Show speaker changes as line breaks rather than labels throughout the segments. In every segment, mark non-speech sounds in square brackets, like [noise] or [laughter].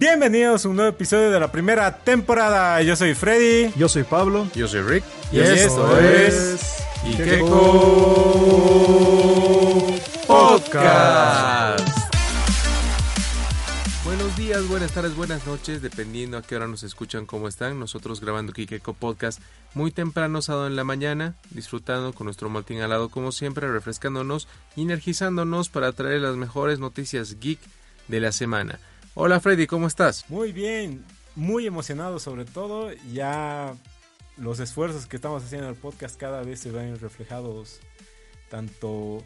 Bienvenidos a un nuevo episodio de la primera temporada. Yo soy Freddy.
Yo soy Pablo.
Yo soy Rick.
Y, esto es
Ikeko Podcast. Buenos días, buenas tardes, buenas noches, dependiendo a qué hora nos escuchan, cómo están. Nosotros grabando Kikeko Podcast muy temprano, sábado en la mañana, disfrutando con nuestro maltín al lado, como siempre, refrescándonos y energizándonos para traer las mejores noticias geek de la semana. Hola Freddy, ¿cómo estás?
Muy bien, muy emocionado sobre todo. Ya los esfuerzos que estamos haciendo en el podcast cada vez se ven reflejados tanto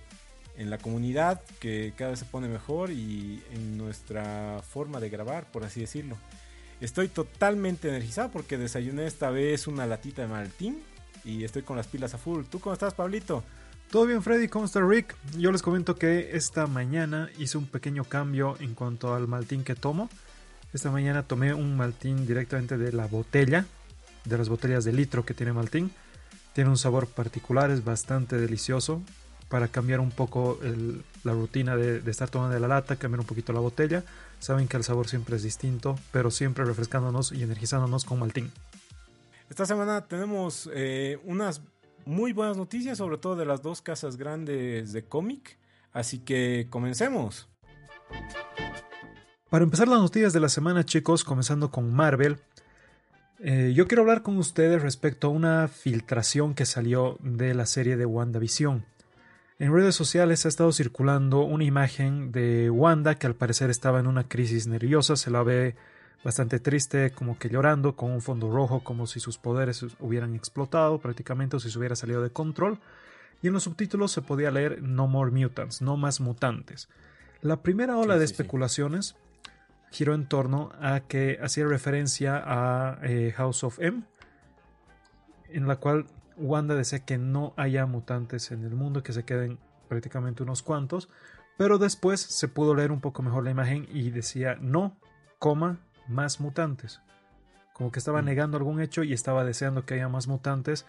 en la comunidad, que cada vez se pone mejor, y en nuestra forma de grabar, por así decirlo. Estoy totalmente energizado porque desayuné esta vez una latita de maltín y estoy con las pilas a full. ¿Tú cómo estás, Pablito?
¿Todo bien, Freddy? ¿Cómo está Rick? Yo les comento que esta mañana hice un pequeño cambio en cuanto al maltín que tomo. Esta mañana tomé un maltín directamente de la botella, de las botellas de litro que tiene maltín. Tiene un sabor particular, es bastante delicioso. Para cambiar un poco la rutina de, de estar tomando de la lata, cambiar un poquito la botella. Saben que el sabor siempre es distinto, pero siempre refrescándonos y energizándonos con maltín.
Esta semana tenemos eh, unas muy buenas noticias, sobre todo de las dos casas grandes de cómic. Así que comencemos.
Para empezar las noticias de la semana, chicos, comenzando con Marvel, eh, yo quiero hablar con ustedes respecto a una filtración que salió de la serie de WandaVision. En redes sociales ha estado circulando una imagen de Wanda que al parecer estaba en una crisis nerviosa, se la ve bastante triste, como que llorando, con un fondo rojo, como si sus poderes hubieran explotado prácticamente o si se hubiera salido de control. Y en los subtítulos se podía leer No More Mutants, no más mutantes. La primera ola
Sí,
de
sí, sí.
especulaciones giró en torno a que hacía referencia a eh, House of M, en la cual Wanda desea que no haya mutantes en el mundo, que se queden prácticamente unos cuantos, pero después se pudo leer un poco mejor la imagen y decía no, coma, más mutantes. Como que estaba
Mm.
negando algún hecho y estaba deseando que haya más mutantes,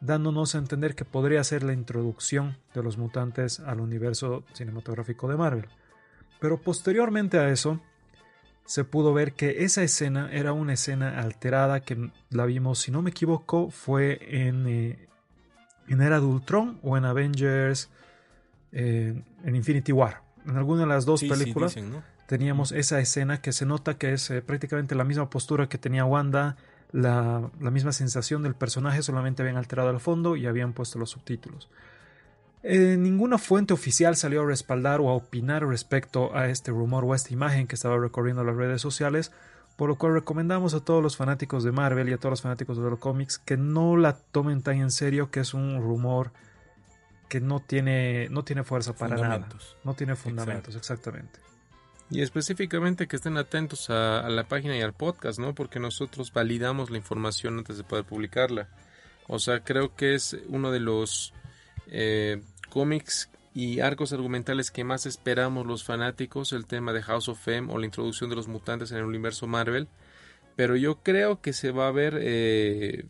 dándonos a entender que podría ser la introducción de los mutantes al universo cinematográfico de Marvel. Pero posteriormente a eso, se pudo ver que esa escena era una escena alterada que la vimos, si no me equivoco, fue en, eh, en Era de Ultron o en Avengers, eh, en Infinity War. En alguna de las dos
Sí, sí,
películas
dicen, ¿no?
teníamos esa escena que se nota que es eh, prácticamente la misma postura que tenía Wanda, la, la misma sensación del personaje, solamente habían alterado el fondo y habían puesto los subtítulos. Eh, ninguna fuente oficial salió a respaldar o a opinar respecto a este rumor o a esta imagen que estaba recorriendo las redes sociales, por lo cual recomendamos a todos los fanáticos de Marvel y a todos los fanáticos de los cómics que no la tomen tan en serio que es un rumor que no tiene, no tiene fuerza para nada. No tiene fundamentos, exactamente.
Y específicamente que estén atentos a, a la página y al podcast, ¿no? Porque nosotros validamos la información antes de poder publicarla. O sea, creo que es uno de los eh, cómics y arcos argumentales que más esperamos los fanáticos, el tema de House of M o la introducción de los mutantes en el universo Marvel. Pero yo creo que se va a ver eh,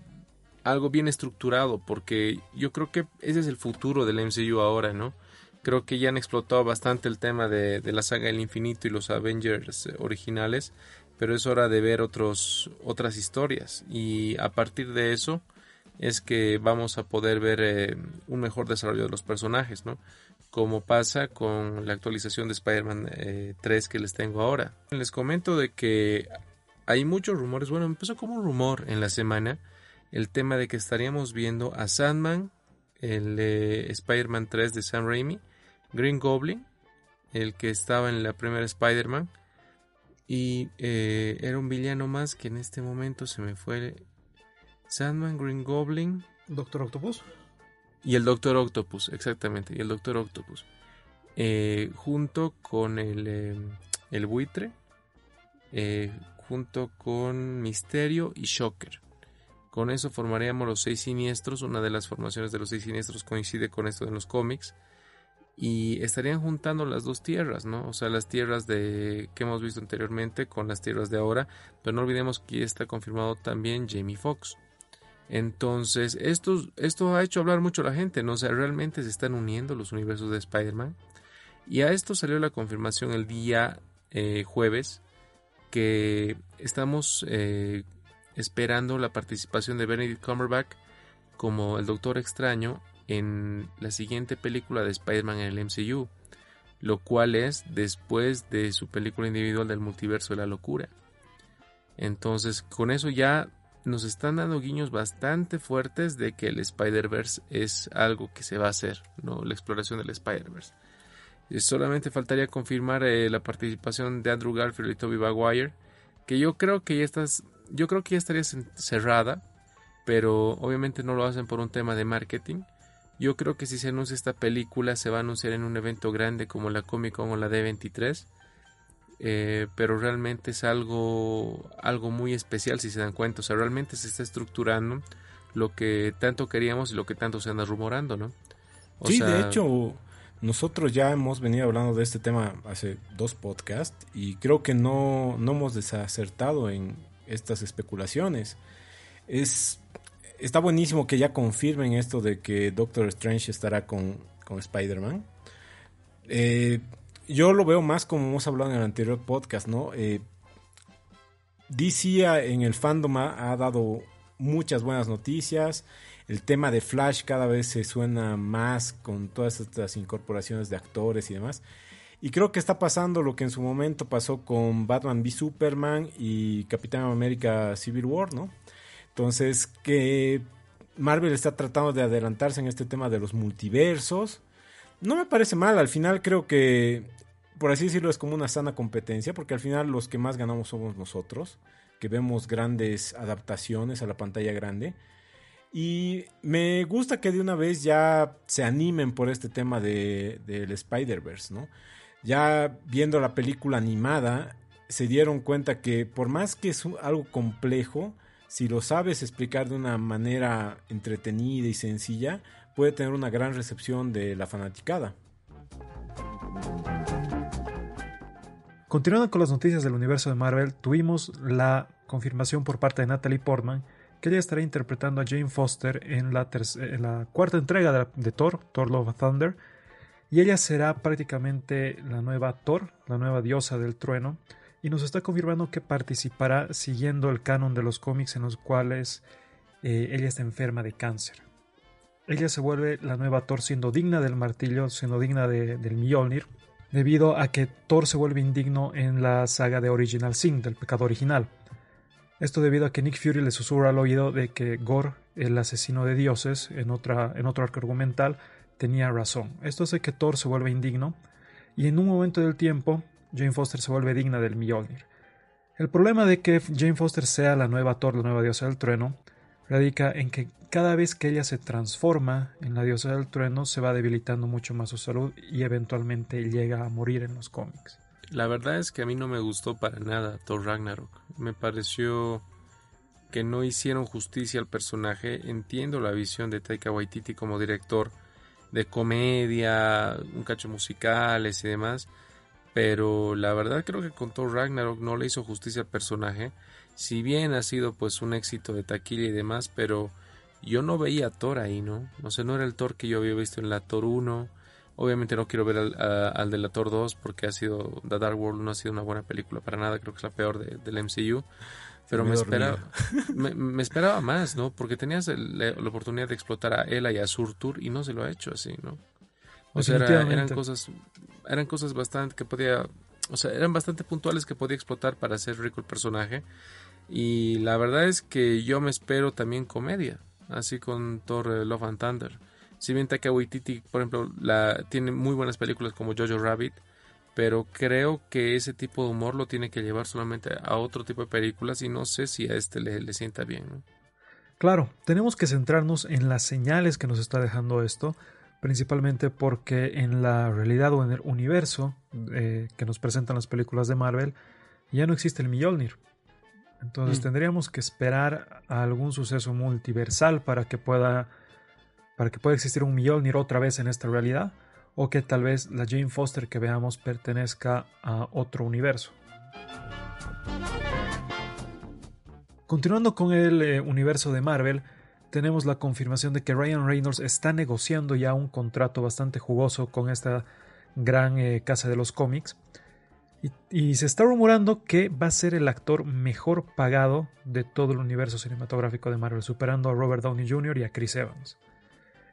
algo bien estructurado, porque yo creo que ese es el futuro del MCU ahora, ¿no? Creo que ya han explotado bastante el tema de, la saga del infinito y los Avengers eh, originales, pero es hora de ver otros, otras historias y a partir de eso es que vamos a poder ver eh, un mejor desarrollo de los personajes, ¿no? Como pasa con la actualización de Spider-Man eh, 3 que les tengo ahora. Les comento de que hay muchos rumores, bueno, empezó como un rumor en la semana el tema de que estaríamos viendo a Sandman, el eh, Spider-Man 3 de Sam Raimi, Green Goblin, el que estaba en la primera Spider-Man, y eh, era un villano más que en este momento se me fue Sandman, Green Goblin
Doctor Octopus.
y el Doctor Octopus, exactamente, y el Doctor Octopus, eh, junto con el, eh, el buitre, eh, junto con Misterio y Shocker. Con eso formaríamos los seis siniestros. Una de las formaciones de los seis siniestros coincide con esto en los cómics. Y estarían juntando las dos tierras, ¿no? O sea, las tierras de que hemos visto anteriormente con las tierras de ahora. Pero no olvidemos que está confirmado también Jamie Foxx. Entonces, esto, esto ha hecho hablar mucho a la gente, ¿no? O sea, realmente se están uniendo los universos de Spider-Man. Y a esto salió la confirmación el día eh, jueves que estamos eh, esperando la participación de Benedict Cumberbatch como el Doctor Extraño en la siguiente película de Spider-Man en el MCU, lo cual es después de su película individual del multiverso de la locura. Entonces, con eso ya nos están dando guiños bastante fuertes de que el Spider-Verse es algo que se va a hacer, ¿no? La exploración del Spider-Verse. Eh, solamente faltaría confirmar eh, la participación de Andrew Garfield y Tobey Maguire, que yo creo que ya estás, yo creo que ya estaría cerrada, pero obviamente no lo hacen por un tema de marketing. Yo creo que si se anuncia esta película se va a anunciar en un evento grande como la Comic Con o la D23 eh, pero realmente es algo, algo muy especial si se dan cuenta, o sea, realmente se está estructurando lo que tanto queríamos y lo que tanto se anda rumorando, ¿no?
sí, de hecho, nosotros ya hemos venido hablando de este tema hace dos podcasts y creo que no, no hemos desacertado en estas especulaciones. Es, está buenísimo que ya confirmen esto de que Doctor Strange estará con, con Spider-Man. Eh, yo lo veo más como hemos hablado en el anterior podcast, ¿no? Eh, en el fandom ha, dado muchas buenas noticias. El tema de Flash cada vez se suena más con todas estas incorporaciones de actores y demás. Y creo que está pasando lo que en su momento pasó con Batman v Superman y Capitán América Civil War, ¿no? Entonces, que Marvel está tratando de adelantarse en este tema de los multiversos. No me parece mal, al final creo que por así decirlo, es como una sana competencia, porque al final los que más ganamos somos nosotros, que vemos grandes adaptaciones a la pantalla grande. Y me gusta que de una vez ya se animen por este tema de, del Spider-Verse, ¿no? Ya viendo la película animada, se dieron cuenta que por más que es algo complejo, si lo sabes explicar de una manera entretenida y sencilla, puede tener una gran recepción de la fanaticada.
Continuando con las noticias del universo de Marvel, tuvimos la confirmación por parte de Natalie Portman que ella estará interpretando a Jane Foster en la, cuarta entrega de, Thor, Thor Love of Thunder, y ella será prácticamente la nueva Thor, la nueva diosa del trueno, y nos está confirmando que participará siguiendo el canon de los cómics en los cuales eh, ella está enferma de cáncer. Ella se vuelve la nueva Thor siendo digna del martillo, siendo digna del Mjolnir, debido a que Thor se vuelve indigno en la saga de Original Sin, del pecado original. Esto debido a que Nick Fury le susurra al oído de que Gore, el asesino de dioses, en, otra, en otro arco argumental, tenía razón. Esto hace que Thor se vuelva indigno y en un momento del tiempo Jane Foster se vuelve digna del Mjolnir. El problema de que Jane Foster sea la nueva Thor, la nueva diosa del trueno, radica en que cada vez que ella se transforma en la diosa del trueno se va debilitando mucho más su salud y eventualmente llega a morir en los cómics.
La verdad es que a mí no me gustó para nada Thor Ragnarok. Me pareció que no hicieron justicia al personaje. Entiendo la visión de Taika Waititi como director de comedia, un cacho musicales y demás, pero la verdad creo que con Thor Ragnarok no le hizo justicia al personaje si bien ha sido pues un éxito de taquilla y demás, pero yo no veía a Thor ahí, ¿no? No sé, no era el Thor que yo había visto en la Thor 1. Obviamente no quiero ver al, de la Thor 2 porque ha sido, The Dark World no ha sido una buena película para nada, creo que es la peor de, del MCU. Pero me, esperaba, [laughs] me, esperaba más, ¿no? Porque tenías la, oportunidad de explotar a Ella y a Surtur y no se lo ha hecho así, ¿no? O sea, eran cosas, eran cosas bastante que podía, o sea, eran bastante puntuales que podía explotar para hacer rico el personaje y la verdad es que yo me espero también comedia, así con Thor eh, Love and Thunder. Si bien Taika Waititi, por ejemplo, la, tiene muy buenas películas como Jojo Rabbit, pero creo que ese tipo de humor lo tiene que llevar solamente a otro tipo de películas y no sé si a este le, sienta bien.
Claro, tenemos que centrarnos en las señales que nos está dejando esto, principalmente porque en la realidad o en el universo eh, que nos presentan las películas de Marvel ya no existe el Mjolnir. Entonces mm. tendríamos que esperar a algún suceso multiversal para que pueda para que pueda existir un Mjolnir otra vez en esta realidad o que tal vez la Jane Foster que veamos pertenezca a otro universo. Continuando con el eh, universo de Marvel, tenemos la confirmación de que Ryan Reynolds está negociando ya un contrato bastante jugoso con esta gran eh, casa de los cómics Y, se está rumorando que va a ser el actor mejor pagado de todo el universo cinematográfico de Marvel, superando a Robert Downey Jr. y a Chris Evans.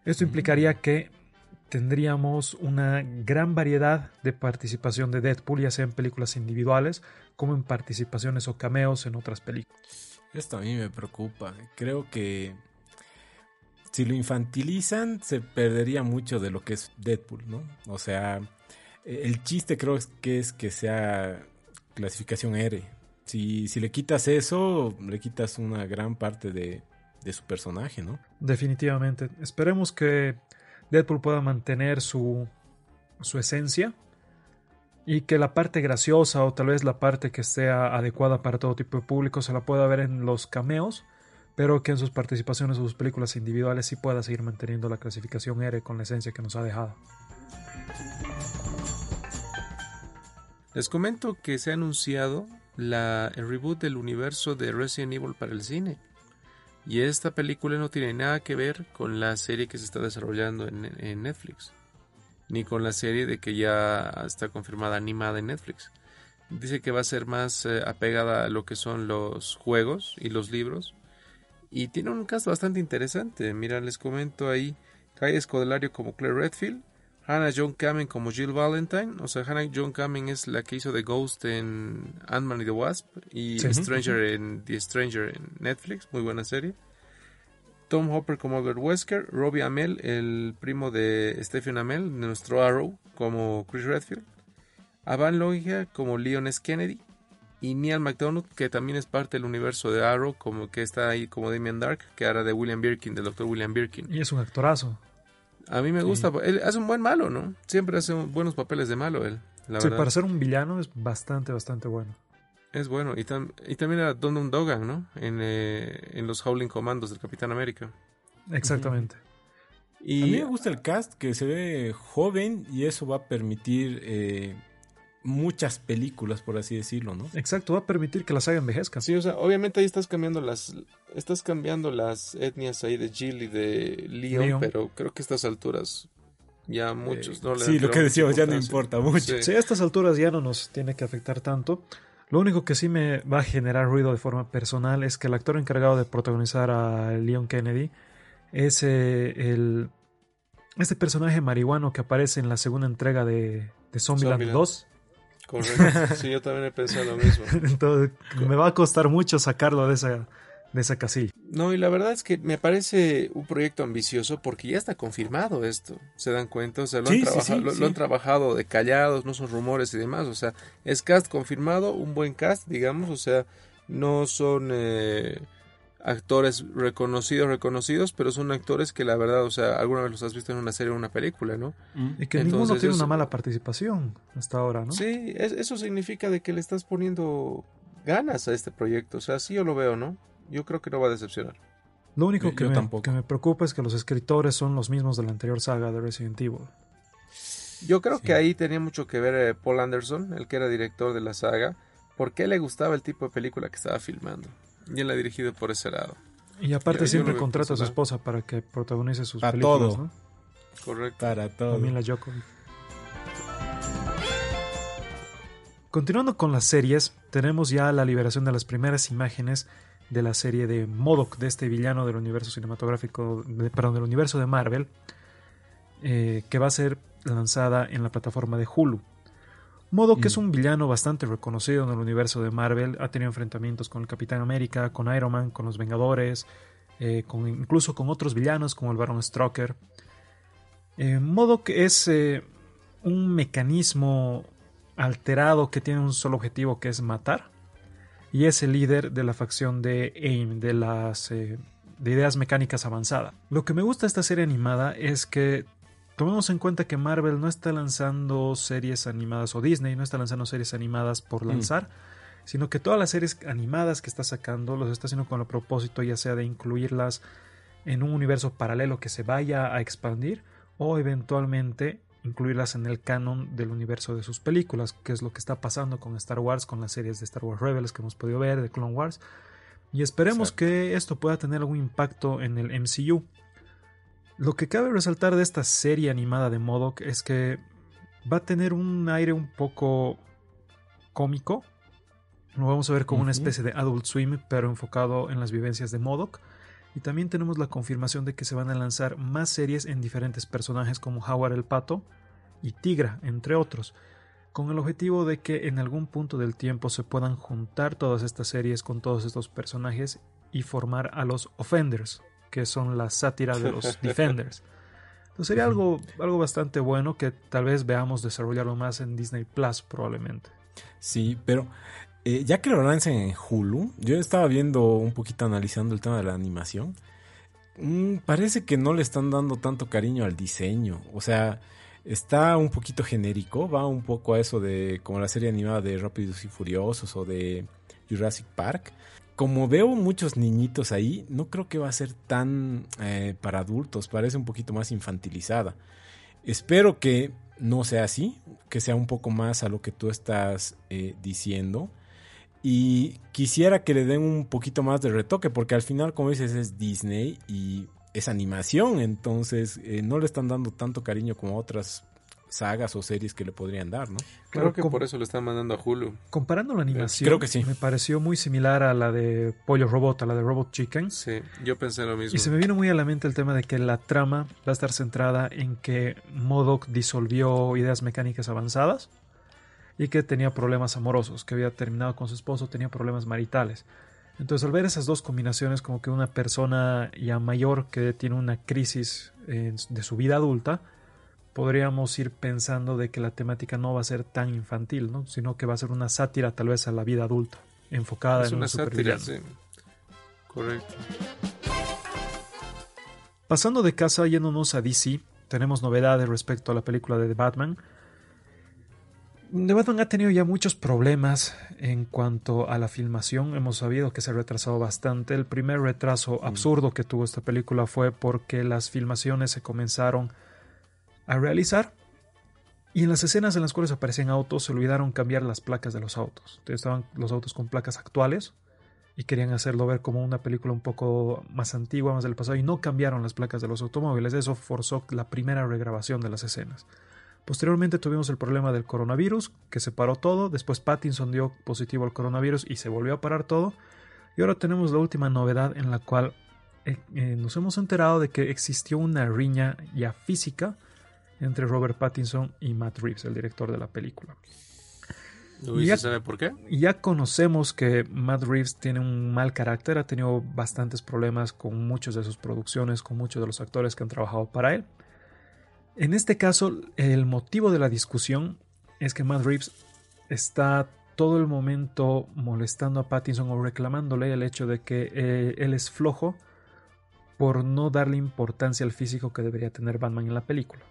Esto implicaría mm. que tendríamos una gran variedad de participación de Deadpool, ya sea en películas individuales como en participaciones o cameos en otras películas.
Esto a mí me preocupa. Creo que si lo infantilizan se perdería mucho de lo que es Deadpool, ¿no? O sea, el chiste creo que es que sea clasificación R. Si, si le quitas eso, le quitas una gran parte de, su personaje, ¿no?
Definitivamente. Esperemos que Deadpool pueda mantener su, su esencia y que la parte graciosa o tal vez la parte que sea adecuada para todo tipo de público se la pueda ver en los cameos, pero que en sus participaciones o sus películas individuales sí pueda seguir manteniendo la clasificación R con la esencia que nos ha dejado.
Les comento que se ha anunciado la, el reboot del universo de Resident Evil para el cine. Y esta película no tiene nada que ver con la serie que se está desarrollando en, Netflix. Ni con la serie de que ya está confirmada animada en Netflix. Dice que va a ser más eh, apegada a lo que son los juegos y los libros. Y tiene un caso bastante interesante. Mira, les comento ahí. Cae Escodelario como Claire Redfield. Hannah John Kamen como Jill Valentine. O sea, Hannah John Kamen es la que hizo The Ghost en Ant-Man y the Wasp. Y Stranger en The Stranger en Netflix. Muy buena serie. Tom Hopper como Albert Wesker. Robbie Amell, el primo de Stephen Amell, nuestro Arrow, como Chris Redfield. Avan Logia como Leon S. Kennedy. Y Neil McDonough, que también es parte del universo de Arrow, como que está ahí como Damien Dark, que era de William Birkin, del doctor William Birkin.
Y es un actorazo.
A mí me gusta. Él hace un buen malo, ¿no? Siempre hace buenos papeles de malo él.
La sí, para ser un villano es bastante, bastante bueno.
Es bueno. Y, y también era Don Dogan, ¿no? En, eh, en, los Howling Commandos del Capitán América.
Exactamente.
Y a mí me gusta el cast que se ve joven y eso va a permitir eh, muchas películas, por así decirlo, ¿no?
Exacto, va a permitir que la saga envejezca.
Sí, o sea, obviamente ahí estás cambiando las estás cambiando las etnias ahí de Jill y de Leon, pero creo que a estas alturas ya muchos no
le Sí, lo que decíamos ya no importa mucho.
Sí. a estas alturas ya no nos tiene que afectar tanto. Lo único que sí me va a generar ruido de forma personal es que el actor encargado de protagonizar a Leon Kennedy es eh, el este personaje marihuano que aparece en la segunda entrega de, de Zombieland 2.
Correcto. Sí, yo también he pensado lo mismo. [laughs]
Entonces, me va a costar mucho sacarlo de esa, de esa casilla.
No, y la verdad es que me parece un proyecto ambicioso porque ya está confirmado esto. ¿Se dan cuenta? O sea, lo, han, trabajado, lo, han trabajado de callados, no son rumores y demás. O sea, es cast confirmado, un buen cast, digamos. O sea, no son. Eh, actores reconocidos, reconocidos, pero son actores que la verdad, o sea, alguna vez los has visto en una serie o una película, ¿no?
Mm. Y que ninguno tiene una mala participación hasta ahora, ¿no?
Sí, eso significa de que le estás poniendo ganas a este proyecto, o sea, sí yo lo veo, ¿no? Yo creo que no va a decepcionar.
Lo único que, me, que me preocupa es que los escritores son los mismos de la anterior saga de Resident Evil.
Yo creo que ahí tenía mucho que ver eh, Paul Anderson, el que era director de la saga, porque le gustaba el tipo de película que estaba filmando. Y él ha dirigido por ese lado.
Y aparte siempre contrata a su esposa para que protagonice sus películas, todo. ¿no?
Correcto.
Para todo.
la Continuando con las series, tenemos ya la liberación de las primeras imágenes de la serie de Modoc, de este villano del universo cinematográfico, de, perdón, del universo de Marvel, eh, que va a ser lanzada en la plataforma de Hulu. Modo que es mm. un villano bastante reconocido en el universo de Marvel, ha tenido enfrentamientos con el Capitán América, con Iron Man, con los Vengadores, eh, con, incluso con otros villanos como el Baron Strucker. Eh, que es eh, un mecanismo alterado que tiene un solo objetivo que es matar y es el líder de la facción de AIM, de las eh, de ideas mecánicas avanzadas. Lo que me gusta de esta serie animada es que Tomemos en cuenta que Marvel no está lanzando series animadas o Disney no está lanzando series animadas por mm. lanzar, sino que todas las series animadas que está sacando los está haciendo con el propósito ya sea de incluirlas en un universo paralelo que se vaya a expandir o eventualmente incluirlas en el canon del universo de sus películas, que es lo que está pasando con Star Wars, con las series de Star Wars Rebels que hemos podido ver, de Clone Wars. Y esperemos que esto pueda tener algún impacto en el MCU. Lo que cabe resaltar de esta serie animada de Modoc es que va a tener un aire un poco cómico. Lo vamos a ver como una especie de Adult Swim, pero enfocado en las vivencias de Modoc. Y también tenemos la confirmación de que se van a lanzar más series en diferentes personajes como Howard el Pato y Tigra, entre otros, con el objetivo de que en algún punto del tiempo se puedan juntar todas estas series con todos estos personajes y formar a los Offenders, que son la sátira de los [laughs] Defenders. Entonces sería algo, algo bastante bueno que tal vez veamos desarrollarlo más en Disney Plus probablemente.
Sí, pero eh, ya que lo lancen en Hulu, yo estaba viendo un poquito analizando el tema de la animación. Mm, parece que no le están dando tanto cariño al diseño. O sea, está un poquito genérico. Va un poco a eso de como la serie animada de Rápidos y Furiosos o de Jurassic Park. Como veo muchos niñitos ahí, no creo que va a ser tan eh, para adultos. Parece un poquito más infantilizada. Espero que no sea así, que sea un poco más a lo que tú estás eh, diciendo. Y quisiera que le den un poquito más de retoque, porque al final, como dices, es Disney y es animación, entonces eh, no le están dando tanto cariño como otras sagas o series que le podrían dar, ¿no?
Creo que por eso le están mandando a Hulu.
Comparando la animación,
creo que sí.
me pareció muy similar a la de Pollo Robot, a la de Robot Chicken.
Sí, yo pensé lo mismo.
Y se me vino muy a la mente el tema de que la trama va a estar centrada en que Modoc disolvió ideas mecánicas avanzadas y que tenía problemas amorosos, que había terminado con su esposo, tenía problemas maritales. Entonces al ver esas dos combinaciones, como que una persona ya mayor que tiene una crisis de su vida adulta, podríamos ir pensando de que la temática no va a ser tan infantil, ¿no? sino que va a ser una sátira tal vez a la vida adulta, enfocada en una sátira, sí.
Correcto.
Pasando de casa yéndonos a DC, tenemos novedades respecto a la película de The Batman. The Batman ha tenido ya muchos problemas en cuanto a la filmación. Hemos sabido que se ha retrasado bastante. El primer retraso absurdo que tuvo esta película fue porque las filmaciones se comenzaron a realizar y en las escenas en las cuales aparecen autos se olvidaron cambiar las placas de los autos. Entonces estaban los autos con placas actuales y querían hacerlo ver como una película un poco más antigua, más del pasado y no cambiaron las placas de los automóviles. Eso forzó la primera regrabación de las escenas. Posteriormente tuvimos el problema del coronavirus, que se paró todo. Después Pattinson dio positivo al coronavirus y se volvió a parar todo. Y ahora tenemos la última novedad en la cual eh, eh, nos hemos enterado de que existió una riña ya física entre Robert Pattinson y Matt Reeves, el director de la película.
¿Y ya, sabe por qué?
Ya conocemos que Matt Reeves tiene un mal carácter, ha tenido bastantes problemas con muchas de sus producciones, con muchos de los actores que han trabajado para él. En este caso, el motivo de la discusión es que Matt Reeves está todo el momento molestando a Pattinson o reclamándole el hecho de que eh, él es flojo por no darle importancia al físico que debería tener Batman en la película.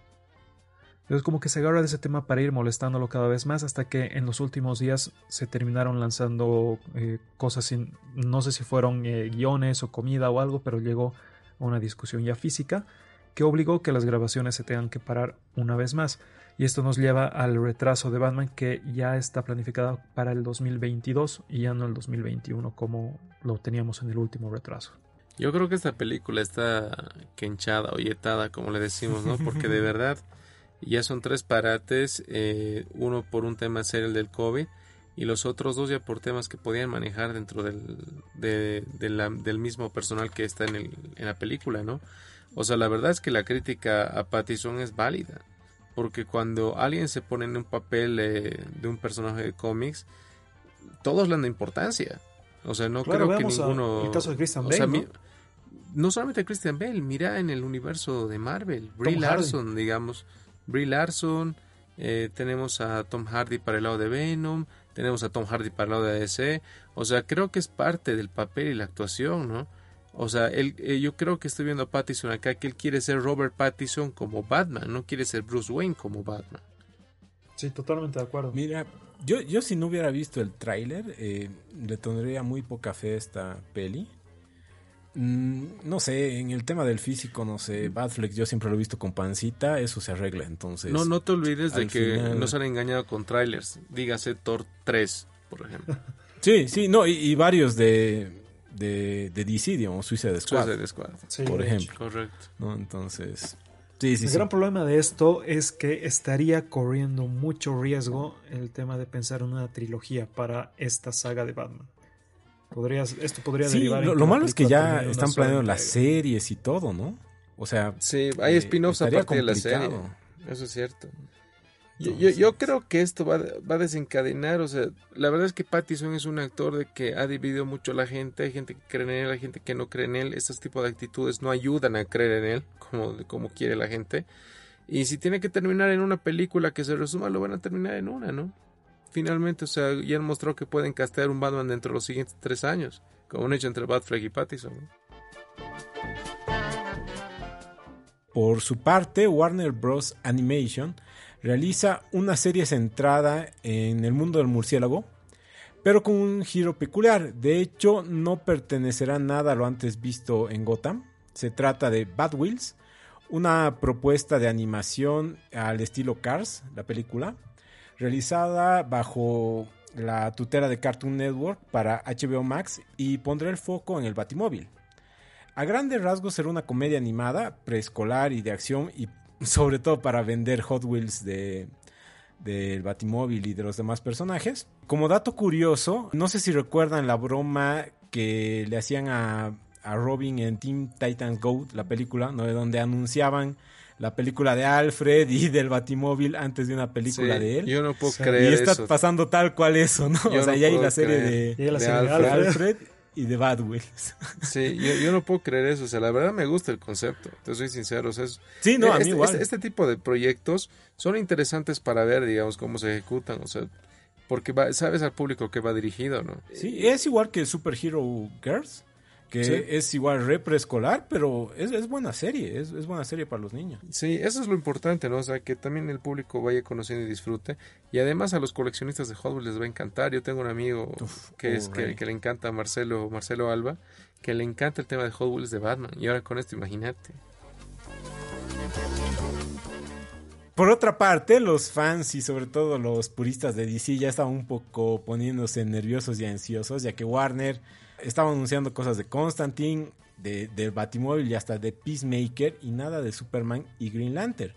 Entonces como que se agarra de ese tema para ir molestándolo cada vez más hasta que en los últimos días se terminaron lanzando eh, cosas sin, no sé si fueron eh, guiones o comida o algo, pero llegó a una discusión ya física que obligó que las grabaciones se tengan que parar una vez más. Y esto nos lleva al retraso de Batman que ya está planificado para el 2022 y ya no el 2021 como lo teníamos en el último retraso.
Yo creo que esta película está quenchada o yetada, como le decimos, ¿no? Porque de [laughs] verdad ya son tres parates, eh, uno por un tema serio del COVID y los otros dos ya por temas que podían manejar dentro del, del mismo personal que está en, el, en la película, ¿no? O sea, la verdad es que la crítica a Pattison es válida. Porque cuando alguien se pone en un papel eh, de un personaje de cómics, todos le dan importancia. O sea, no creo que ninguno.
el caso de Christian Bale.
¿no? solamente Christian Bale, mira en el universo de Marvel. Brie Larson, digamos. Brie Larson. Eh, tenemos a Tom Hardy para el lado de Venom. Tenemos a Tom Hardy para el lado de DC. O sea, creo que es parte del papel y la actuación, ¿no? O sea, él, eh, yo creo que estoy viendo a Pattinson acá que él quiere ser Robert Pattinson como Batman, no quiere ser Bruce Wayne como Batman.
Sí, totalmente de acuerdo.
Mira, yo, yo si no hubiera visto el tráiler, eh, le tendría muy poca fe a esta peli. Mm, no sé, en el tema del físico, no sé, Batfleck yo siempre lo he visto con pancita, eso se arregla, entonces...
No, no te olvides de que no se han engañado con trailers, dígase Thor 3, por ejemplo. [laughs]
sí, sí, no, y varios de de, de DC, digamos, Suicide Squad.
Suicide Squad.
por ejemplo.
Correcto.
¿no? Entonces, sí, Sí, sí,
el
sí.
gran problema de esto es que estaría corriendo mucho riesgo el tema de pensar en una trilogía para esta saga de Batman. Podrías, esto podría
Sí,
derivar
lo, malo es que ya están planeando las series y todo, ¿no? O sea,
Sí, hay
eh,
spin-offs
estaría
aparte de la serie.
complicado.
Eso es cierto. Yo, yo, creo que esto va, va a desencadenar, o sea, la verdad es que Pattison es un actor de que ha dividido mucho a la gente, hay gente que cree en él, hay gente que no cree en él, estos tipos de actitudes no ayudan a creer en él, como, como quiere la gente, y si tiene que terminar en una película que se resuma, lo van a terminar en una, ¿no? Finalmente, o sea, ya mostrado que pueden castear un Batman dentro de los siguientes tres años, como un hecho entre Batfleck y Pattison.
Por su parte, Warner Bros. Animation realiza una serie centrada en el mundo del murciélago, pero con un giro peculiar. De hecho, no pertenecerá nada a lo antes visto en Gotham. Se trata de Bad Wheels, una propuesta de animación al estilo Cars, la película, realizada bajo la tutela de Cartoon Network para HBO Max y pondrá el foco en el Batimóvil. A grandes rasgos será una comedia animada, preescolar y de acción y [laughs] sobre todo para vender Hot Wheels de del Batimóvil y de los demás personajes. Como dato curioso, no sé si recuerdan la broma que le hacían a, a Robin en Teen Titans Go, la película, ¿no? de donde anunciaban la película de Alfred y del Batimóvil antes de una película
Sí,
de él.
Yo no puedo
Sí.
creer
Y está
eso.
pasando tal cual eso, ¿no?
Yo
o sea,
no
ya hay la serie de,
Y la
de
serie de
Alfred.
de
Alfred.
Alfred y de Bad Wheels. [laughs]
Sí, yo, yo no puedo creer eso. O sea, la verdad me gusta el concepto. Te soy sincero. O sea, es-
Sí, no, a mí
este,
igual.
este- este tipo de proyectos son interesantes para ver, digamos, cómo se ejecutan. O sea, porque va- sabes al público que va dirigido, ¿no?
Sí, es igual que Super Hero Girls, que
Sí.
es igual re preescolar, pero es, es buena serie, es, es buena serie para los niños.
Sí, eso es lo importante, ¿no? O sea, que también el público vaya conociendo y disfrute. Y además a los coleccionistas de Hot Wheels les va a encantar. Yo tengo un amigo
Uf,
que es que le encanta Marcelo, Marcelo Alba, que le encanta el tema de Hot Wheels de Batman. Y ahora con esto, imagínate.
Por otra parte, los fans y sobre todo los puristas de DC ya estaban un poco poniéndose nerviosos y ansiosos, ya que Warner estaba anunciando cosas de Constantine, de, Batimóvil y hasta de Peacemaker y nada de Superman y Green Lantern.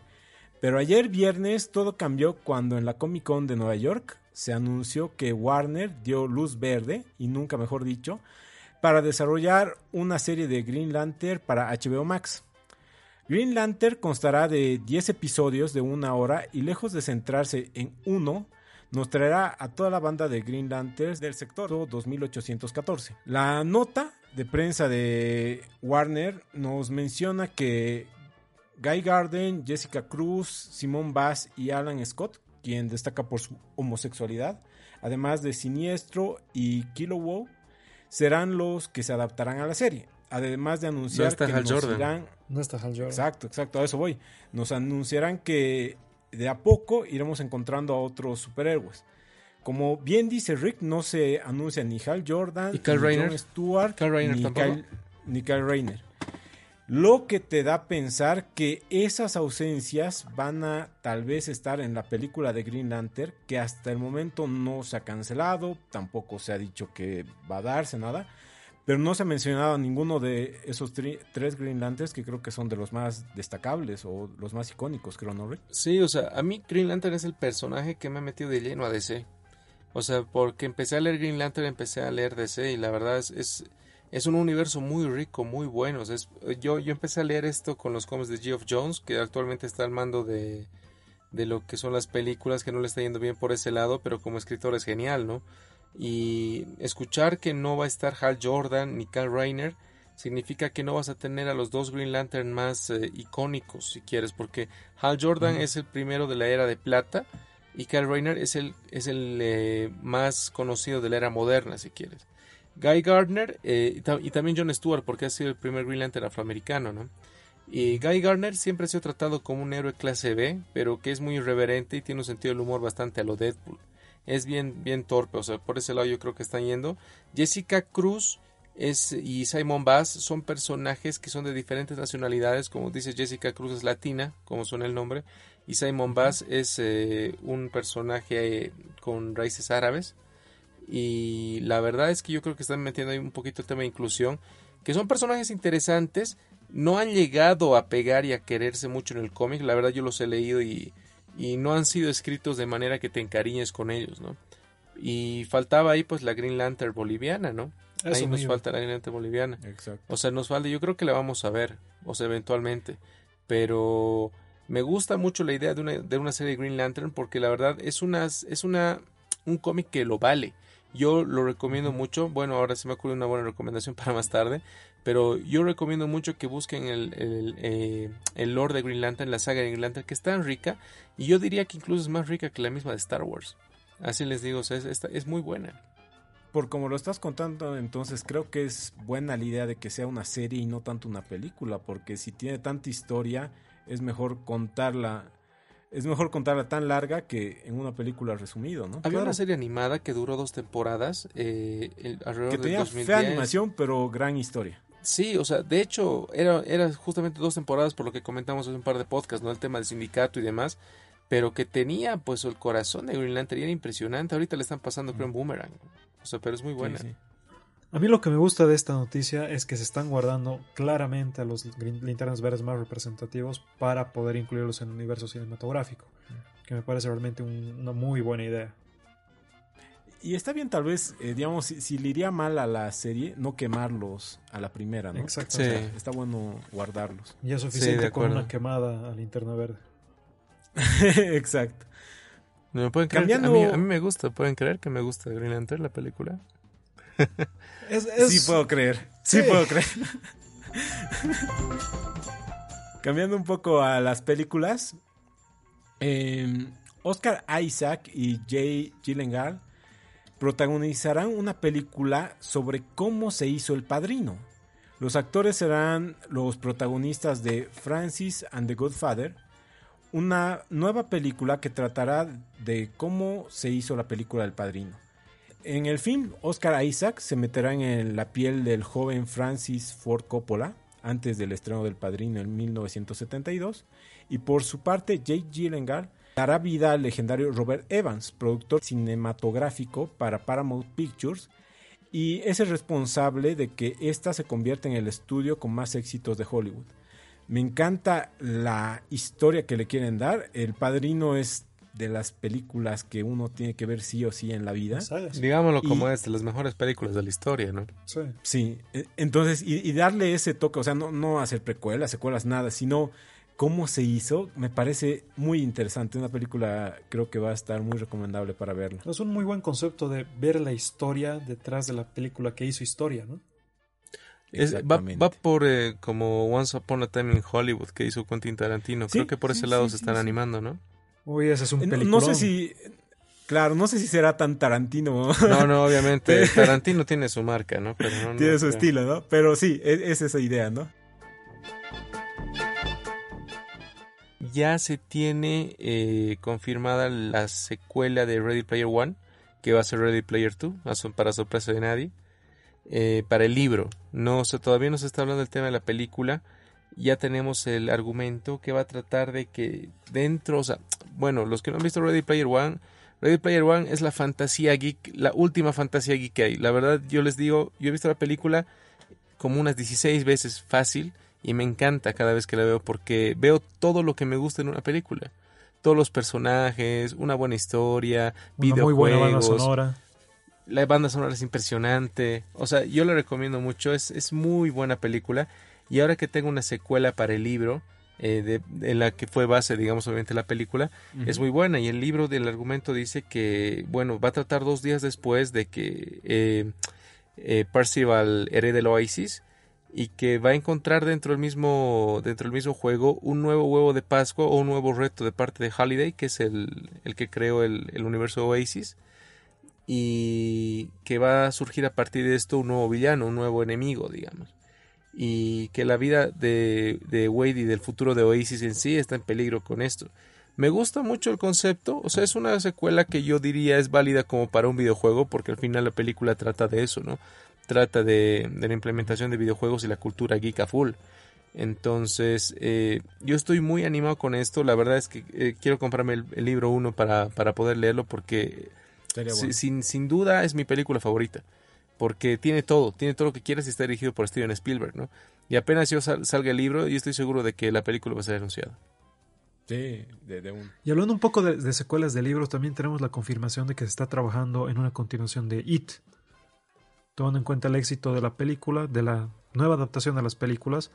Pero ayer viernes todo cambió cuando en la Comic Con de Nueva York se anunció que Warner dio luz verde, y nunca mejor dicho, para desarrollar una serie de Green Lantern para HBO Max. Green Lantern constará de 10 episodios de una hora y lejos de centrarse en uno, nos traerá a toda la banda de Green Lanterns del sector 2814. La nota de prensa de Warner nos menciona que Guy Garden, Jessica Cruz, Simón Bass y Alan Scott, quien destaca por su homosexualidad, además de Siniestro y Kilowog, serán los que se adaptarán a la serie. Además de anunciar
está
que
Hal
nos
Jordan.
irán
No está Hal Jordan.
Exacto, exacto, a eso voy. Nos anunciarán que de a poco iremos encontrando a otros superhéroes. Como bien dice Rick, no se anuncia ni Hal Jordan,
¿Y Kyle
ni
Rayner?
Jon Stewart,
¿Kyle
ni? Kyle, ni Kyle Rayner. Lo que te da a pensar que esas ausencias van a tal vez estar en la película de Green Lantern, que hasta el momento no se ha cancelado, tampoco se ha dicho que va a darse nada, pero no se ha mencionado ninguno de esos tres Green Lanterns que creo que son de los más destacables o los más icónicos, creo, ¿no, Rick?
Sí, o sea, a mí Green Lantern es el personaje que me ha metido de lleno a DC. O sea, porque empecé a leer Green Lantern, empecé a leer DC y la verdad es, es, es un universo muy rico, muy bueno. O sea, yo, yo empecé a leer esto con los cómics de Geoff Jones, que actualmente está al mando de, de lo que son las películas, que no le está yendo bien por ese lado, pero como escritor es genial, ¿no? Y escuchar que no va a estar Hal Jordan ni Kyle Rayner significa que no vas a tener a los dos Green Lantern más eh, icónicos, si quieres, porque Hal Jordan es el primero de la era de plata y Kyle Rayner es el, es el eh, más conocido de la era moderna, si quieres. Guy Gardner eh, y, ta- y también John Stewart, porque ha sido el primer Green Lantern afroamericano, ¿no? Y Guy Gardner siempre ha sido tratado como un héroe clase B, pero que es muy irreverente y tiene un sentido del humor bastante a lo Deadpool. Es bien, bien torpe, o sea, por ese lado yo creo que están yendo. Jessica Cruz es, y Simon Bass son personajes que son de diferentes nacionalidades, como dice Jessica Cruz es latina, como suena el nombre, y Simon Bass es eh, un personaje eh, con raíces árabes. Y la verdad es que yo creo que están metiendo ahí un poquito el tema de inclusión, que son personajes interesantes, no han llegado a pegar y a quererse mucho en el cómic. La verdad yo los he leído y, y no han sido escritos de manera que te encariñes con ellos, ¿no? Y faltaba ahí pues la Green Lantern boliviana, ¿no? ahí nos falta la Green Lantern boliviana.
Exacto.
O sea, nos falta, yo creo que la vamos a ver, o sea, eventualmente. Pero me gusta mucho la idea de una, de una serie de Green Lantern porque la verdad es una, es una, un cómic que lo vale. Yo lo recomiendo mucho. Bueno, ahora se me ocurre una buena recomendación [laughs] para más tarde. Pero yo recomiendo mucho que busquen el, el, eh, el Lord de Green Lantern, la saga de Green Lantern, que es tan rica. Y yo diría que incluso es más rica que la misma de Star Wars. Así les digo, o sea, es, es muy buena.
Por como lo estás contando, entonces creo que es buena la idea de que sea una serie y no tanto una película, porque si tiene tanta historia, es mejor contarla es mejor contarla tan larga que en una película resumido, ¿no?
Había una serie animada que duró dos temporadas, eh, alrededor
que tenía fea animación, pero gran historia.
Sí, o sea, de hecho, era, era justamente dos temporadas por lo que comentamos hace un par de podcasts, ¿no? El tema del sindicato y demás, pero que tenía, pues, el corazón de Green Lantern y era impresionante. Ahorita le están pasando, creo, en Boomerang. O sea, pero es muy buena.
A mí lo que me gusta de esta noticia es que se están guardando claramente a los linternas verdes más representativos para poder incluirlos en el universo cinematográfico, que me parece realmente una muy buena idea.
Y está bien tal vez, eh, digamos, si, le iría mal a la serie, no quemarlos a la primera, ¿no?
Exacto.
está bueno guardarlos.
Y es suficiente con una quemada a linterna verde. [laughs]
Exacto.
¿Me pueden creer? A, mí, a, mí, me gusta, ¿pueden creer que me gusta Green Lantern, la película? [laughs]
Sí puedo creer. Sí, puedo creer. [laughs] Cambiando un poco a las películas. Em, Oscar Isaac y Jay Gyllenhaal protagonizarán una película sobre cómo se hizo El Padrino. Los actores serán los protagonistas de Francis and the Godfather, una nueva película que tratará de cómo se hizo la película El Padrino. En el film, Oscar Isaac se meterá en la piel del joven Francis Ford Coppola antes del estreno del Padrino en 1972 y por su parte Jake Gyllenhaal dará vida al legendario Robert Evans, productor cinematográfico para Paramount Pictures y es el responsable de que ésta se convierta en el estudio con más éxitos de Hollywood. Me encanta la historia que le quieren dar. El Padrino es de las películas que uno tiene que ver sí o sí en la vida.
Digámoslo como es, de las mejores películas de la historia, ¿no?
Sí. Sí, e, entonces, y, darle ese toque, o sea, no, no hacer precuelas, secuelas, nada, sino cómo se hizo, me parece muy interesante. Una película creo que va a estar muy recomendable para verla.
Es un muy buen concepto de ver la historia detrás de la película que hizo historia, ¿no?
va, por eh, como Once Upon a Time in Hollywood que hizo Quentin Tarantino. Creo que por ese lado se están animando, ¿no?
Uy, ese es un película.
No sé si. Claro, no sé si será tan Tarantino.
No, no, obviamente. [laughs] Tarantino tiene su marca, ¿no? Pero
tiene su estilo, ¿no? Pero sí, es, es, esa idea, ¿no?
Ya se tiene eh, confirmada la secuela de Ready Player One, que va a ser Ready Player Two, para sorpresa de nadie, eh, para el libro. No, o todavía no se está hablando del tema de la película ya tenemos el argumento que va a tratar de que dentro, o sea, bueno, los que no han visto Ready Player One, Ready Player One es la fantasía geek, la última fantasía geek que hay. La verdad, yo les digo, yo he visto la película como unas 16 veces fácil y me encanta cada vez que la veo porque veo todo lo que me gusta en una película. Todos los personajes, una buena historia, una videojuegos. Muy buena banda sonora. La banda sonora es impresionante. O sea, yo la recomiendo mucho. Es, es muy buena película. Y ahora que tengo una secuela para el libro, eh, de, en la que fue base, digamos, obviamente la película, es muy buena. Y el libro del argumento dice que, bueno, va a tratar dos días después de que eh, eh, Percival herede el Oasis y que va a encontrar dentro del mismo dentro mismo juego un nuevo huevo de Pascua o un nuevo reto de parte de Halliday, que es el, el que creó el, el universo Oasis y que va a surgir a partir de esto un nuevo villano, un nuevo enemigo, digamos y que la vida de, de Wade y del futuro de Oasis en sí está en peligro con esto. Me gusta mucho el concepto, o sea, es una secuela que yo diría es válida como para un videojuego, porque al final la película trata de eso, ¿no? Trata de, de la implementación de videojuegos y la cultura geek a full. Entonces, eh, yo estoy muy animado con esto. La verdad es que eh, quiero comprarme el, libro uno para, para, poder leerlo porque sin, sin duda es mi película favorita porque tiene todo, tiene todo lo que quieras y está dirigido por Steven Spielberg, ¿no? Y apenas yo salga el libro, yo estoy seguro de que la película va a ser anunciada.
Sí, de, un...
Y hablando un poco de, secuelas de libros, también tenemos la confirmación de que se está trabajando en una continuación de It. Tomando en cuenta el éxito de la película, de la nueva adaptación de las películas,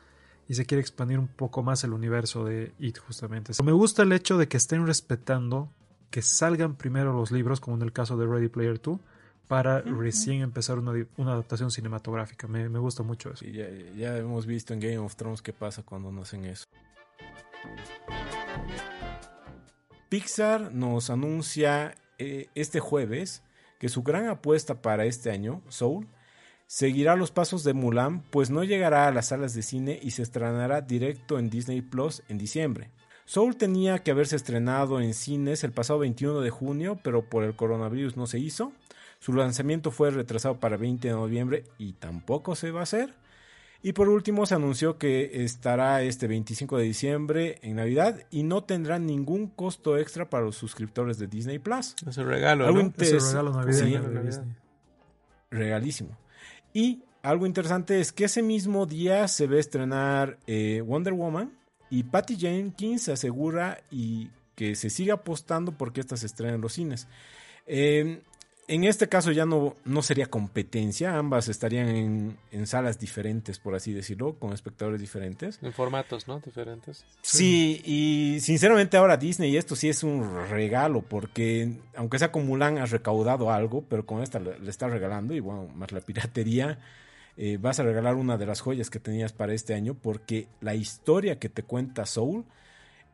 y se quiere expandir un poco más el universo de It, justamente. Me gusta el hecho de que estén respetando que salgan primero los libros, como en el caso de Ready Player 2, para recién empezar una, adaptación cinematográfica. Me, gusta mucho eso.
ya, ya hemos visto en Game of Thrones qué pasa cuando no hacen eso. Pixar nos anuncia eh, este jueves que su gran apuesta para este año, Soul, seguirá los pasos de Mulan, pues no llegará a las salas de cine y se estrenará directo en Disney Plus en diciembre. Soul tenía que haberse estrenado en cines el pasado 21 de junio, pero por el coronavirus no se hizo. Su lanzamiento fue retrasado para 20 de noviembre y tampoco se va a hacer. Y por último se anunció que estará este 25 de diciembre en Navidad y no tendrá ningún costo extra para los suscriptores de Disney Plus.
Es un regalo,
¿no? Es regalo navideño.
regalísimo. Y algo interesante es que ese mismo día se va a estrenar eh, Wonder Woman y Patty Jenkins se asegura y que se siga apostando porque esta se estrena en los cines. Eh, en este caso ya no, no sería competencia, ambas estarían en, en, salas diferentes, por así decirlo, con espectadores diferentes.
En formatos, ¿no? Diferentes.
Sí, y sinceramente ahora Disney esto sí es un regalo, porque aunque sea con Mulan has recaudado algo, pero con esta le, estás regalando, y bueno, más la piratería, eh, vas a regalar una de las joyas que tenías para este año, porque la historia que te cuenta Soul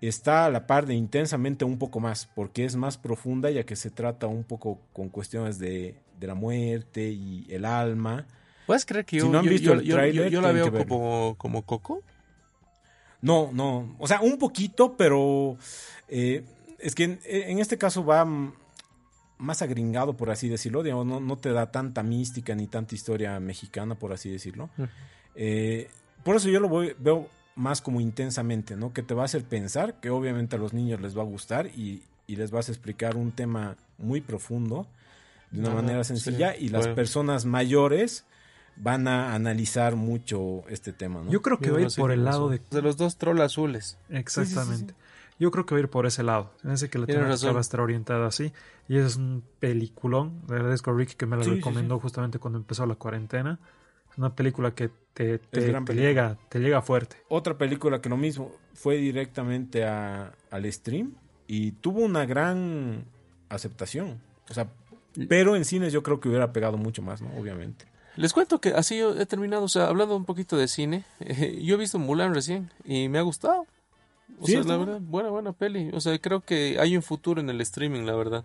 está a la par de intensamente un poco más, porque es más profunda ya que se trata un poco con cuestiones de, la muerte y el alma.
¿Puedes creer que yo, no han visto el trailer, yo, la veo como, como Coco?
No, no, o sea, un poquito, pero eh, es que en, este caso va más agringado, por así decirlo, digamos, no, no, te da tanta mística ni tanta historia mexicana, por así decirlo. Mm. Eh, por eso yo lo voy, veo más como intensamente, ¿no? Que te va a hacer pensar, que obviamente a los niños les va a gustar y, les vas a explicar un tema muy profundo de una manera sencilla y las personas mayores van a analizar mucho este tema, ¿no?
Yo creo que va a ir por el lado de...
De los dos trolls azules.
Exactamente. Yo creo que va a ir por ese lado. En ese que la temática va a estar orientada así. Y es un peliculón. Le agradezco a Rick que me la recomendó justamente cuando empezó la cuarentena. Una película que te, te, llega, te llega fuerte.
Otra película que lo mismo fue directamente a, al stream y tuvo una gran aceptación. O sea, pero en cines yo creo que hubiera pegado mucho más, ¿no? Obviamente.
Les cuento que así yo he terminado, o sea, hablando un poquito de cine, [laughs] yo he visto Mulan recién y me ha gustado. O sea, la verdad, buena, buena peli. O sea, creo que hay un futuro en el streaming, la verdad.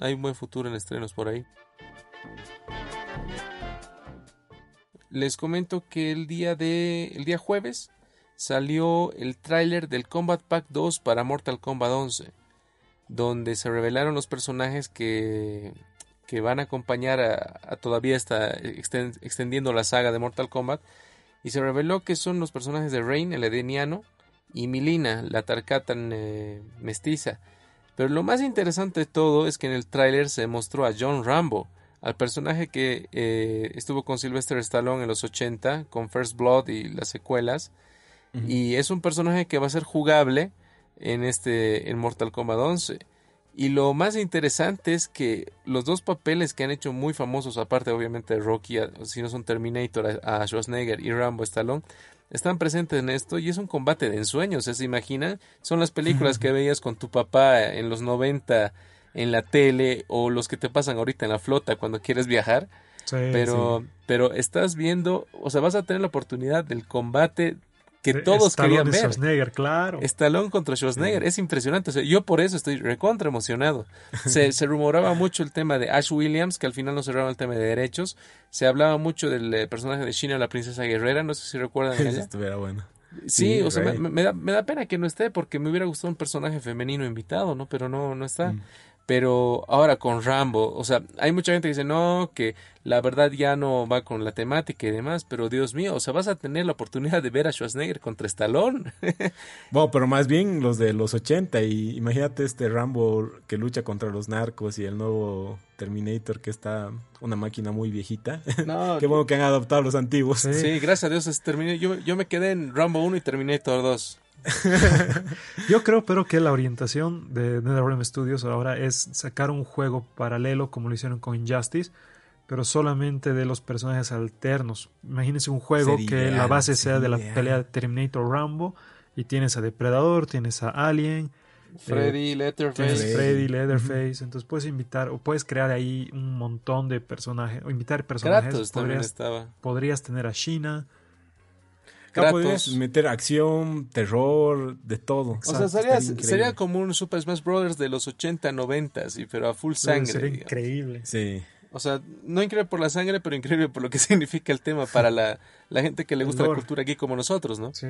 Hay un buen futuro en estrenos por ahí. Les comento que el día de el día jueves salió el tráiler del Combat Pack 2 para Mortal Kombat 11, donde se revelaron los personajes que, que van a acompañar a, todavía está extendiendo la saga de Mortal Kombat y se reveló que son los personajes de Rain, el edeniano, y Milina, la Tarkatan eh, mestiza. Pero lo más interesante de todo es que en el tráiler se mostró a John Rambo, al personaje que eh, estuvo con Sylvester Stallone en los 80 con First Blood y las secuelas. Y es un personaje que va a ser jugable en este en Mortal Kombat 11 y lo más interesante es que los dos papeles que han hecho muy famosos aparte obviamente de Rocky si no son Terminator a, Schwarzenegger y Rambo Stallone están presentes en esto y es un combate de ensueños. ¿se imaginan? son las películas [laughs] que veías con tu papá en los 90 en la tele o los que te pasan ahorita en la flota cuando quieres viajar. pero, pero estás viendo, o sea, vas a tener la oportunidad del combate que todos querían ver.
Schwarzenegger, claro.
Stallone contra Schwarzenegger, es impresionante. O sea, yo por eso estoy recontra emocionado. Se, [laughs] se, rumoraba mucho el tema de Ash Williams, que al final no cerraron el tema de derechos. Se hablaba mucho del eh, personaje de Shina, la princesa guerrera, no sé si recuerdan. [laughs]
Estuviera bueno.
Sí, o sea, me, da, me, da, pena que no esté porque me hubiera gustado un personaje femenino invitado, ¿no? Pero no, no está. Mm. Pero ahora con Rambo, o sea, hay mucha gente que dice, no, que la verdad ya no va con la temática y demás, pero Dios mío, o sea, vas a tener la oportunidad de ver a Schwarzenegger contra Stallone. [laughs]
bueno, pero más bien los de los 80 y imagínate este Rambo que lucha contra los narcos y el nuevo Terminator que está una máquina muy viejita. No, [laughs] Qué bueno que han adoptado los antiguos.
Sí, gracias a Dios es Yo, yo me quedé en Rambo 1 y Terminator 2. [laughs]
Yo creo, pero que la orientación de NetherRealm Studios ahora es sacar un juego paralelo como lo hicieron con Injustice, pero solamente de los personajes alternos. Imagínense un juego que la base sea de la pelea de Terminator Rambo y tienes a Depredador, tienes a Alien,
Freddy, eh, Leatherface.
Freddy, Leatherface. Entonces puedes invitar o puedes crear ahí un montón de personajes o invitar personajes.
podrías, estaba.
podrías tener a Sheena.
Puedes meter acción, terror, de todo.
O sea, sería, sería, como un Super Smash Brothers de los 80, 90, sí, pero a full sangre.
Sería increíble.
Sí.
O sea, no increíble por la sangre, pero increíble por lo que [laughs] significa el tema para la, la gente que le gusta la cultura aquí como nosotros, ¿no?
Sí.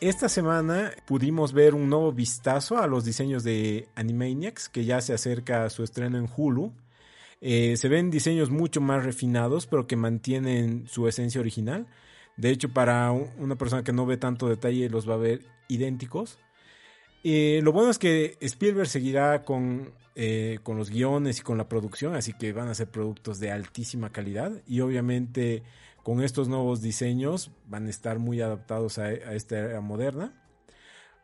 Esta semana pudimos ver un nuevo vistazo a los diseños de Animaniacs, que ya se acerca a su estreno en Hulu. Eh, se ven diseños mucho más refinados, pero que mantienen su esencia original. De hecho, para una persona que no ve tanto detalle, los va a ver idénticos. Eh, lo bueno es que Spielberg seguirá con, eh, con los guiones y con la producción, así que van a ser productos de altísima calidad. Y obviamente con estos nuevos diseños van a estar muy adaptados a, a esta era moderna.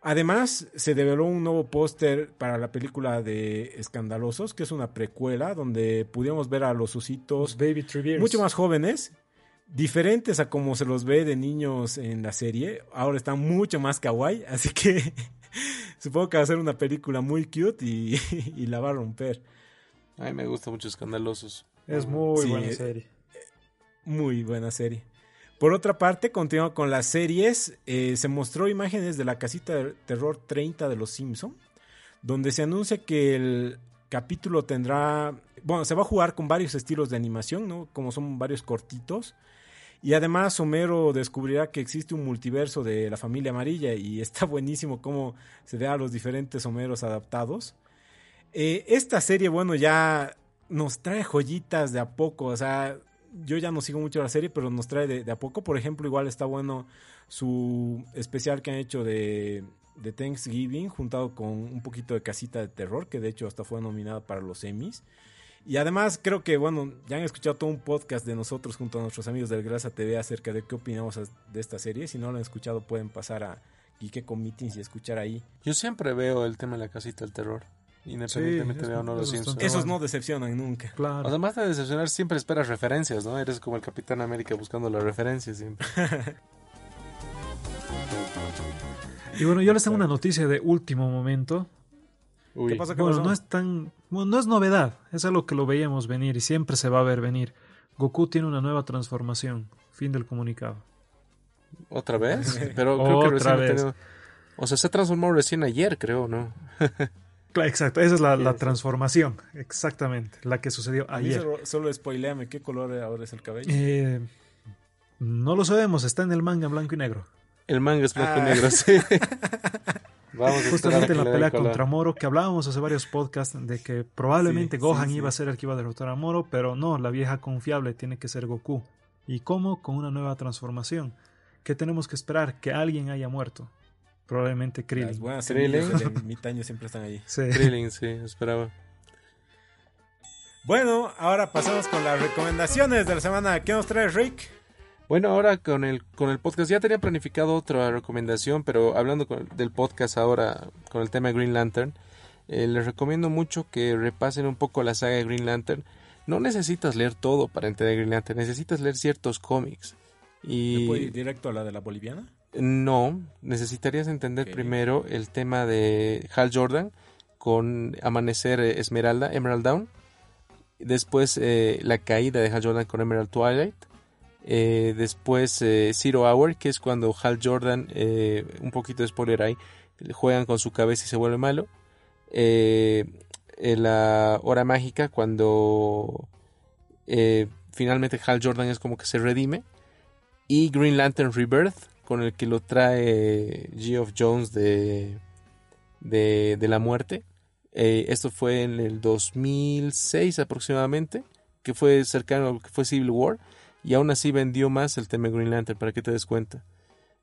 Además, se develó un nuevo póster para la película de Escandalosos, que es una precuela donde pudimos ver a los ositos
Baby
mucho más jóvenes, diferentes a como se los ve de niños en la serie. Ahora están mucho más kawaii, así que [laughs] supongo que va a ser una película muy cute [laughs] y, la va a romper.
A mí me gusta mucho Escandalosos.
Es muy buena serie.
Muy buena serie. Por otra parte, continuando con las series, eh, se mostró imágenes de la casita de terror 30 de los Simpson, donde se anuncia que el capítulo tendrá, bueno, se va a jugar con varios estilos de animación, ¿no? Como son varios cortitos. Y además Homero descubrirá que existe un multiverso de la familia amarilla y [laughs] está buenísimo cómo se ve a los diferentes Homeros adaptados. Eh, esta serie, bueno, ya nos trae joyitas de a poco, o sea, yo ya no sigo mucho la serie, pero nos trae de, a poco. Por ejemplo, igual está bueno su especial que han hecho de, de Thanksgiving, juntado con un poquito de casita de terror, que de hecho hasta fue nominada para los Emmys. Y además creo que, bueno, ya han escuchado todo un podcast de nosotros junto a nuestros amigos del Grasa TV acerca de qué opinamos de esta serie. Si no lo han escuchado pueden pasar a Geek Meetings y escuchar ahí.
Yo siempre veo el tema de la casita del terror. Independientemente de no los
Esos no decepcionan nunca.
Claro. Además de decepcionar, siempre esperas referencias, ¿no? Eres como el Capitán América buscando las referencias siempre. [laughs]
y bueno, yo les tengo una noticia de último momento.
¿Qué pasa?
bueno, no es tan. no es novedad. Es algo que lo veíamos venir y siempre se va a ver venir. Goku tiene una nueva transformación. Fin del comunicado.
¿Otra vez? [laughs] Pero creo que recién vez. O sea, se transformó recién ayer, creo, ¿no? [laughs]
Exacto, esa es la, transformación, exactamente, la que sucedió ayer.
Solo, solo spoileame, ¿qué color ahora es el cabello?
Eh, no lo sabemos, está en el manga blanco y negro.
El manga es blanco y negro, ah. sí. [laughs]
Vamos Justamente en la pelea contra Moro, que hablábamos hace varios podcasts de que probablemente Gohan iba a ser el que iba a derrotar a Moro, pero no, la vieja confiable tiene que ser Goku. ¿Y cómo? Con una nueva transformación. ¿Qué tenemos que esperar? Que alguien haya muerto. Probablemente Krillin. Las
buenas Krillin. Mitaño siempre están ahí.
Sí. Krillin, sí, [laughs] esperaba.
Bueno, ahora pasamos con las recomendaciones de la semana. ¿Qué nos trae Rick?
Bueno, ahora con el, con el podcast ya tenía planificado otra recomendación, pero hablando del podcast ahora con el tema de Green Lantern, eh, les recomiendo mucho que repasen un poco la saga de Green Lantern. No necesitas leer todo para entender Green Lantern, necesitas leer ciertos cómics. Y...
¿Me ir directo a la de la boliviana?
No, necesitarías entender primero el tema de Hal Jordan con Amanecer eh, Esmeralda, Emerald Down. Después eh, la caída de Hal Jordan con Emerald Twilight. Eh, después Zero Hour, que es cuando Hal Jordan, un poquito de spoiler ahí, juegan con su cabeza y se vuelve malo. la hora mágica, cuando finalmente Hal Jordan es como que se redime. Y Green Lantern Rebirth, con el que lo trae Geoff Jones de, de, de la muerte. Eh, esto fue en el 2006 aproximadamente, que fue cercano a lo que fue Civil War, y aún así vendió más el tema Green Lantern, para que te des cuenta.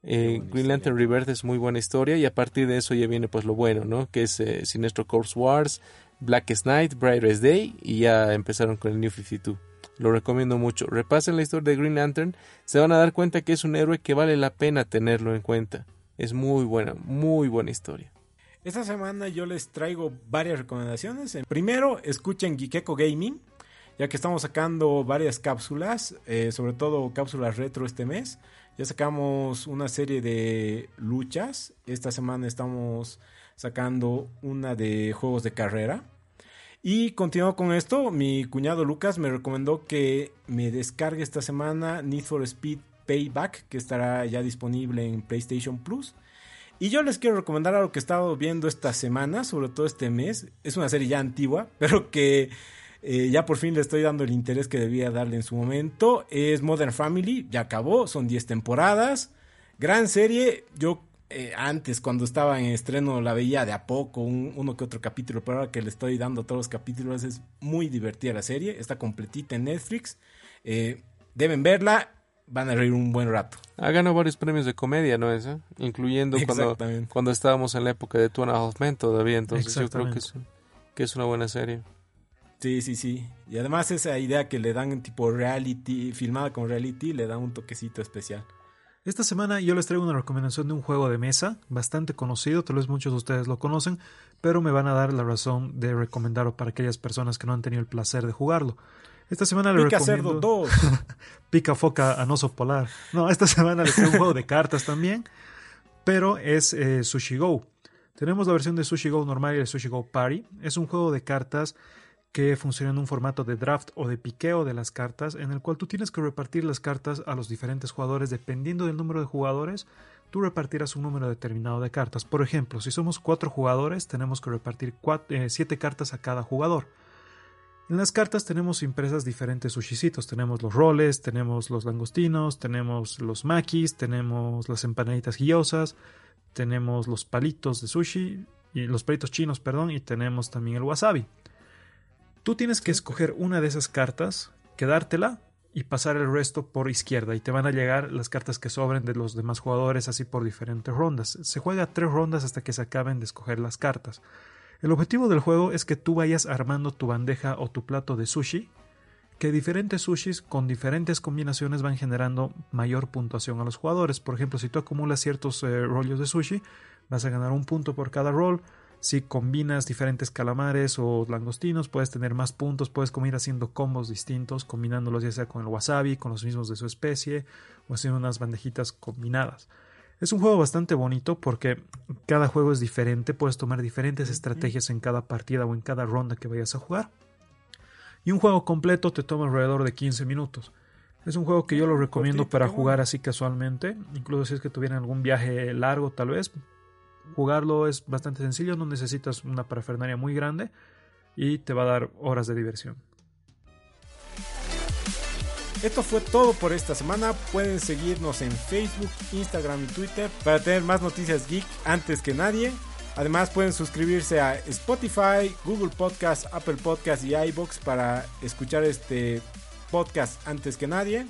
Eh, Green Lantern Rebirth es muy buena historia y a partir de eso ya viene pues lo bueno, ¿no? Que es eh, Sinestro Corps Wars, Blackest Night, Brightest Day y ya empezaron con el New 52. Lo recomiendo mucho. Repasen la historia de Green Lantern, se van a dar cuenta que es un héroe que vale la pena tenerlo en cuenta. Es muy buena, muy buena historia.
Esta semana yo les traigo varias recomendaciones. Primero, escuchen Gikeko Gaming, ya que estamos sacando varias cápsulas, eh, sobre todo cápsulas retro este mes. Ya sacamos una serie de luchas. Esta semana estamos sacando una de juegos de carrera. Y continuando con esto, mi cuñado Lucas me recomendó que me descargue esta semana Need for Speed Payback, que estará ya disponible en PlayStation Plus. Y yo les quiero recomendar algo que he estado viendo esta semana, sobre todo este mes. Es una serie ya antigua, [laughs] pero que eh, ya por fin le estoy dando el interés que debía darle en su momento. Es Modern Family, ya acabó, son 10 temporadas. Gran serie, yo eh, antes cuando estaba en estreno la veía de a poco, uno que otro capítulo, pero ahora que le estoy dando todos los capítulos es muy divertida la serie, está completita en Netflix. Eh, deben verla, van a reír un buen rato.
Ha ganado varios premios de comedia, ¿no es? Incluyendo cuando, cuando estábamos en la época de Two and a Half Men todavía, entonces yo creo que es, que es una buena serie.
Sí, sí, sí. Y además esa idea que le dan tipo reality, filmada con reality, le da un toquecito especial.
Esta semana yo les traigo una recomendación de un juego de mesa bastante conocido, tal vez muchos de ustedes lo conocen, pero me van a dar la razón de recomendarlo para aquellas personas que no han tenido el placer de jugarlo. Esta semana le
Pica
recomiendo...
Cerdo 2. [laughs]
Pica foca anoso polar. No, esta [laughs] semana les traigo un juego de cartas también, pero es eh, Sushi Go. Tenemos la versión de Sushi Go normal y el Sushi Go Party. Es un juego de cartas que funciona en un formato de draft o de piqueo de las cartas, en el cual tú tienes que repartir las cartas a los diferentes jugadores dependiendo del número de jugadores. Tú repartirás un número determinado de cartas. Por ejemplo, si somos cuatro jugadores, tenemos que repartir eh, siete cartas a cada jugador. En las cartas tenemos impresas diferentes sushicitos. Tenemos los roles, tenemos los langostinos, tenemos los makis, tenemos las empanaditas guiosas, tenemos los palitos de sushi, y los palitos chinos, perdón, y tenemos también el wasabi. Tú tienes que escoger una de esas cartas, quedártela y pasar el resto por izquierda y te van a llegar las cartas que sobren de los demás jugadores así por diferentes rondas. Se juega tres rondas hasta que se acaben de escoger las cartas. El objetivo del juego es que tú vayas armando tu bandeja o tu plato de sushi, que diferentes sushis con diferentes combinaciones van generando mayor puntuación a los jugadores. Por ejemplo, si tú acumulas ciertos eh, rollos de sushi, vas a ganar un punto por cada roll. Si combinas diferentes calamares o langostinos, puedes tener más puntos, puedes ir haciendo combos distintos, combinándolos ya sea con el wasabi, con los mismos de su especie, o haciendo unas bandejitas combinadas. Es un juego bastante bonito porque cada juego es diferente, puedes tomar diferentes estrategias en cada partida o en cada ronda que vayas a jugar. Y un juego completo te toma alrededor de 15 minutos. Es un juego que yo lo recomiendo para jugar así casualmente, incluso si es que tuvieran algún viaje largo tal vez, Jugarlo es bastante sencillo, no necesitas una parafernalia muy grande y te va a dar horas de diversión.
Esto fue todo por esta semana. Pueden seguirnos en Facebook, Instagram y Twitter para tener más noticias geek antes que nadie. Además pueden suscribirse a Spotify, Google Podcast, Apple Podcast y iBox para escuchar este podcast antes que nadie.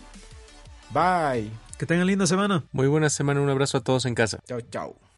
Bye.
Que tengan linda semana.
Muy buena semana. Un abrazo a todos en casa.
Chao, chao.